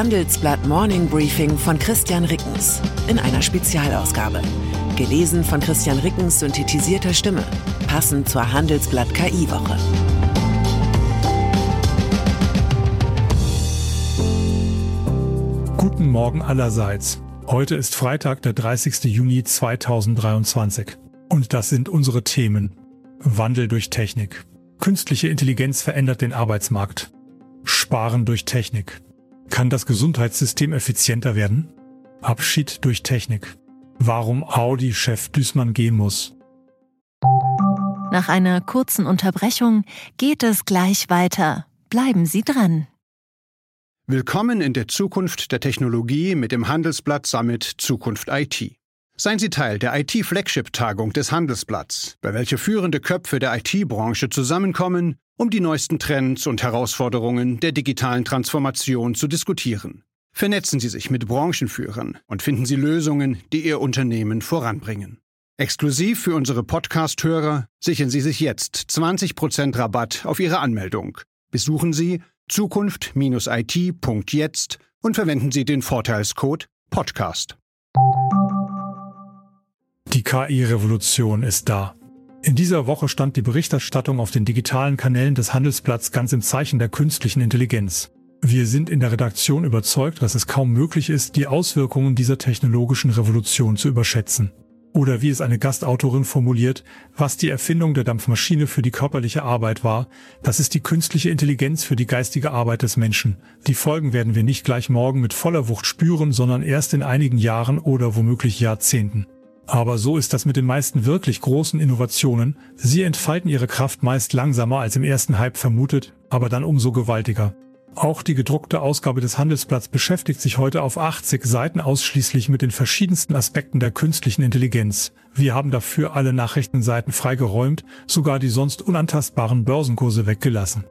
Handelsblatt Morning Briefing von Christian Rickens in einer Spezialausgabe. Gelesen von Christian Rickens synthetisierter Stimme, passend zur Handelsblatt KI-Woche. Guten Morgen allerseits. Heute ist Freitag, der 30. Juni 2023. Und das sind unsere Themen. Wandel durch Technik. Künstliche Intelligenz verändert den Arbeitsmarkt. Sparen durch Technik. Kann das Gesundheitssystem effizienter werden? Abschied durch Technik. Warum Audi-Chef Düßmann gehen muss. Nach einer kurzen Unterbrechung geht es gleich weiter. Bleiben Sie dran. Willkommen in der Zukunft der Technologie mit dem Handelsblatt Summit Zukunft IT. Seien Sie Teil der IT-Flagship-Tagung des Handelsblatts, bei welcher führende Köpfe der IT-Branche zusammenkommen, um die neuesten Trends und Herausforderungen der digitalen Transformation zu diskutieren. Vernetzen Sie sich mit Branchenführern und finden Sie Lösungen, die Ihr Unternehmen voranbringen. Exklusiv für unsere Podcast-Hörer sichern Sie sich jetzt 20% Rabatt auf Ihre Anmeldung. Besuchen Sie zukunft-it.jetzt und verwenden Sie den Vorteilscode Podcast. Die KI-Revolution ist da. In dieser Woche stand die Berichterstattung auf den digitalen Kanälen des Handelsblatts ganz im Zeichen der künstlichen Intelligenz. Wir sind in der Redaktion überzeugt, dass es kaum möglich ist, die Auswirkungen dieser technologischen Revolution zu überschätzen. Oder wie es eine Gastautorin formuliert, was die Erfindung der Dampfmaschine für die körperliche Arbeit war, das ist die künstliche Intelligenz für die geistige Arbeit des Menschen. Die Folgen werden wir nicht gleich morgen mit voller Wucht spüren, sondern erst in einigen Jahren oder womöglich Jahrzehnten. Aber so ist das mit den meisten wirklich großen Innovationen. Sie entfalten ihre Kraft meist langsamer als im ersten Hype vermutet, aber dann umso gewaltiger. Auch die gedruckte Ausgabe des Handelsblatts beschäftigt sich heute auf 80 Seiten ausschließlich mit den verschiedensten Aspekten der künstlichen Intelligenz. Wir haben dafür alle Nachrichtenseiten freigeräumt, sogar die sonst unantastbaren Börsenkurse weggelassen.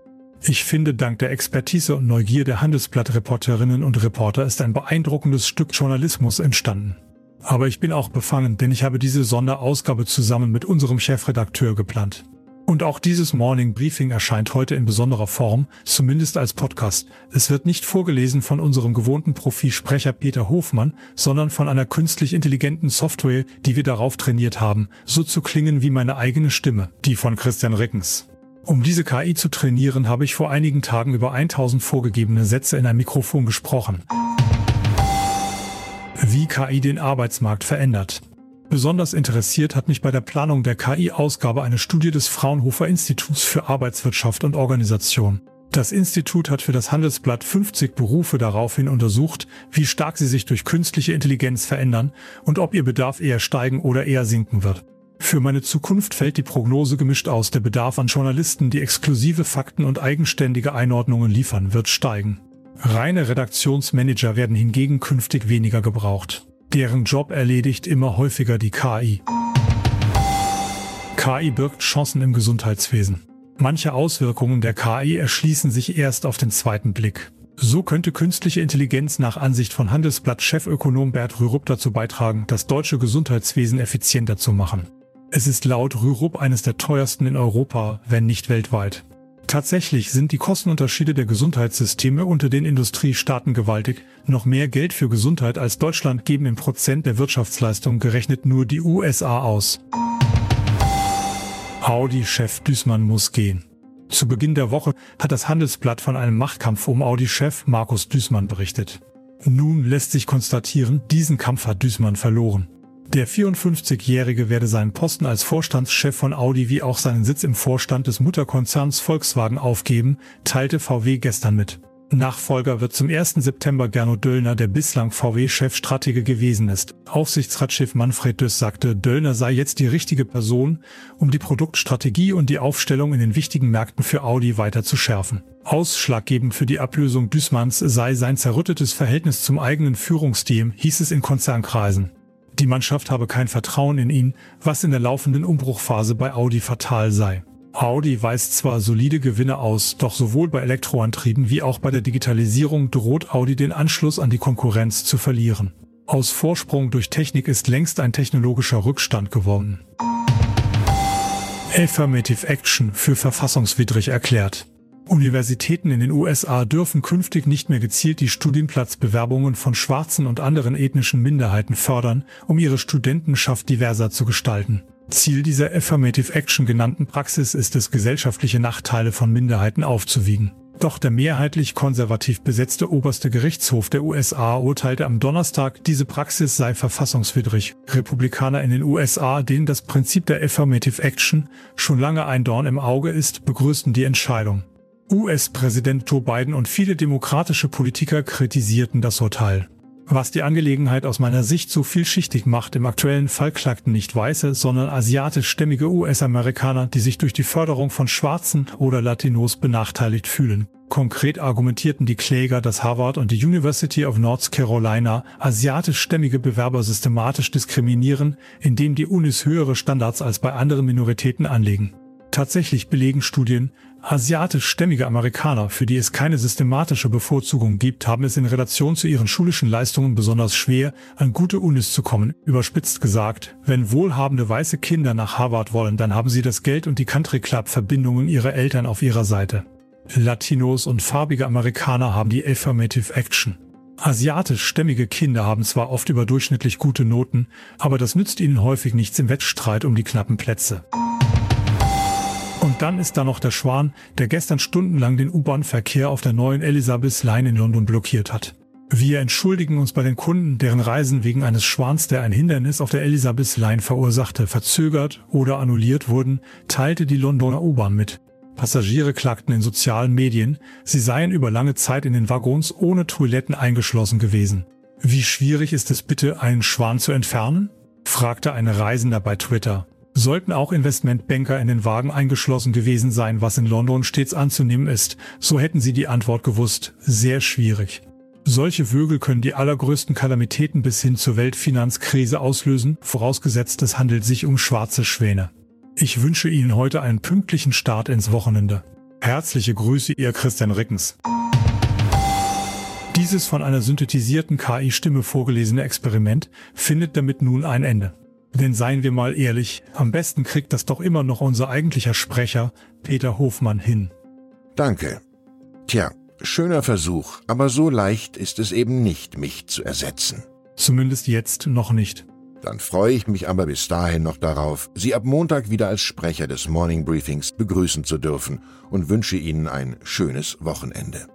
Ich finde, dank der Expertise und Neugier der Handelsblatt-Reporterinnen und Reporter ist ein beeindruckendes Stück Journalismus entstanden. Aber ich bin auch befangen, denn ich habe diese Sonderausgabe zusammen mit unserem Chefredakteur geplant. Und auch dieses Morning Briefing erscheint heute in besonderer Form, zumindest als Podcast. Es wird nicht vorgelesen von unserem gewohnten Profisprecher Peter Hofmann, sondern von einer künstlich intelligenten Software, die wir darauf trainiert haben, so zu klingen wie meine eigene Stimme, die von Christian Rickens. Um diese KI zu trainieren, habe ich vor einigen Tagen über 1000 vorgegebene Sätze in ein Mikrofon gesprochen wie KI den Arbeitsmarkt verändert. Besonders interessiert hat mich bei der Planung der KI-Ausgabe eine Studie des Fraunhofer Instituts für Arbeitswirtschaft und Organisation. Das Institut hat für das Handelsblatt 50 Berufe daraufhin untersucht, wie stark sie sich durch künstliche Intelligenz verändern und ob ihr Bedarf eher steigen oder eher sinken wird. Für meine Zukunft fällt die Prognose gemischt aus. Der Bedarf an Journalisten, die exklusive Fakten und eigenständige Einordnungen liefern, wird steigen. Reine Redaktionsmanager werden hingegen künftig weniger gebraucht. Deren Job erledigt immer häufiger die KI. KI birgt Chancen im Gesundheitswesen. Manche Auswirkungen der KI erschließen sich erst auf den zweiten Blick. So könnte künstliche Intelligenz nach Ansicht von Handelsblatt-Chefökonom Bert Rürup dazu beitragen, das deutsche Gesundheitswesen effizienter zu machen. Es ist laut Rürup eines der teuersten in Europa, wenn nicht weltweit. Tatsächlich sind die Kostenunterschiede der Gesundheitssysteme unter den Industriestaaten gewaltig. Noch mehr Geld für Gesundheit als Deutschland geben im Prozent der Wirtschaftsleistung gerechnet nur die USA aus. Audi-Chef Düßmann muss gehen. Zu Beginn der Woche hat das Handelsblatt von einem Machtkampf um Audi-Chef Markus Düßmann berichtet. Nun lässt sich konstatieren, diesen Kampf hat Düßmann verloren. Der 54-Jährige werde seinen Posten als Vorstandschef von Audi wie auch seinen Sitz im Vorstand des Mutterkonzerns Volkswagen aufgeben, teilte VW gestern mit. Nachfolger wird zum 1. September Gernot Döllner, der bislang VW-Chefstratege gewesen ist. Aufsichtsratschef Manfred Düss sagte, Döllner sei jetzt die richtige Person, um die Produktstrategie und die Aufstellung in den wichtigen Märkten für Audi weiter zu schärfen. Ausschlaggebend für die Ablösung Düßmanns sei sein zerrüttetes Verhältnis zum eigenen Führungsteam, hieß es in Konzernkreisen. Die Mannschaft habe kein Vertrauen in ihn, was in der laufenden Umbruchphase bei Audi fatal sei. Audi weist zwar solide Gewinne aus, doch sowohl bei Elektroantrieben wie auch bei der Digitalisierung droht Audi den Anschluss an die Konkurrenz zu verlieren. Aus Vorsprung durch Technik ist längst ein technologischer Rückstand geworden. Affirmative Action für verfassungswidrig erklärt. Universitäten in den USA dürfen künftig nicht mehr gezielt die Studienplatzbewerbungen von schwarzen und anderen ethnischen Minderheiten fördern, um ihre Studentenschaft diverser zu gestalten. Ziel dieser Affirmative Action genannten Praxis ist es, gesellschaftliche Nachteile von Minderheiten aufzuwiegen. Doch der mehrheitlich konservativ besetzte oberste Gerichtshof der USA urteilte am Donnerstag, diese Praxis sei verfassungswidrig. Republikaner in den USA, denen das Prinzip der Affirmative Action schon lange ein Dorn im Auge ist, begrüßten die Entscheidung. US-Präsident Joe Biden und viele demokratische Politiker kritisierten das Urteil. Was die Angelegenheit aus meiner Sicht so vielschichtig macht, im aktuellen Fall klagten nicht weiße, sondern asiatischstämmige US-Amerikaner, die sich durch die Förderung von Schwarzen oder Latinos benachteiligt fühlen. Konkret argumentierten die Kläger, dass Harvard und die University of North Carolina asiatischstämmige Bewerber systematisch diskriminieren, indem die Unis höhere Standards als bei anderen Minoritäten anlegen. Tatsächlich belegen Studien, asiatischstämmige Amerikaner, für die es keine systematische Bevorzugung gibt, haben es in Relation zu ihren schulischen Leistungen besonders schwer, an gute Unis zu kommen. Überspitzt gesagt, wenn wohlhabende weiße Kinder nach Harvard wollen, dann haben sie das Geld und die Country Club Verbindungen ihrer Eltern auf ihrer Seite. Latinos und farbige Amerikaner haben die Affirmative Action. Asiatischstämmige Kinder haben zwar oft überdurchschnittlich gute Noten, aber das nützt ihnen häufig nichts im Wettstreit um die knappen Plätze. Und dann ist da noch der Schwan, der gestern stundenlang den U-Bahn-Verkehr auf der neuen Elizabeth Line in London blockiert hat. Wir entschuldigen uns bei den Kunden, deren Reisen wegen eines Schwans, der ein Hindernis auf der Elizabeth Line verursachte, verzögert oder annulliert wurden, teilte die Londoner U-Bahn mit. Passagiere klagten in sozialen Medien, sie seien über lange Zeit in den Waggons ohne Toiletten eingeschlossen gewesen. Wie schwierig ist es bitte, einen Schwan zu entfernen? fragte eine Reisender bei Twitter. Sollten auch Investmentbanker in den Wagen eingeschlossen gewesen sein, was in London stets anzunehmen ist, so hätten sie die Antwort gewusst. Sehr schwierig. Solche Vögel können die allergrößten Kalamitäten bis hin zur Weltfinanzkrise auslösen, vorausgesetzt es handelt sich um schwarze Schwäne. Ich wünsche Ihnen heute einen pünktlichen Start ins Wochenende. Herzliche Grüße, Ihr Christian Rickens. Dieses von einer synthetisierten KI-Stimme vorgelesene Experiment findet damit nun ein Ende. Denn seien wir mal ehrlich, am besten kriegt das doch immer noch unser eigentlicher Sprecher, Peter Hofmann, hin. Danke. Tja, schöner Versuch, aber so leicht ist es eben nicht, mich zu ersetzen. Zumindest jetzt noch nicht. Dann freue ich mich aber bis dahin noch darauf, Sie ab Montag wieder als Sprecher des Morning Briefings begrüßen zu dürfen und wünsche Ihnen ein schönes Wochenende.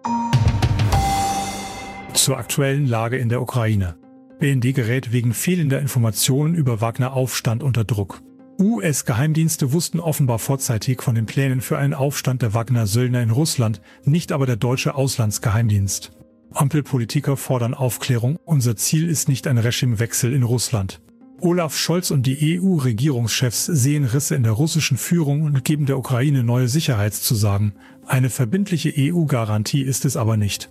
Zur aktuellen Lage in der Ukraine. BND gerät wegen fehlender Informationen über Wagner Aufstand unter Druck. US-Geheimdienste wussten offenbar vorzeitig von den Plänen für einen Aufstand der Wagner-Söldner in Russland, nicht aber der deutsche Auslandsgeheimdienst. Ampelpolitiker fordern Aufklärung, unser Ziel ist nicht ein Regimewechsel in Russland. Olaf Scholz und die EU-Regierungschefs sehen Risse in der russischen Führung und geben der Ukraine neue Sicherheitszusagen. Eine verbindliche EU-Garantie ist es aber nicht.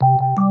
you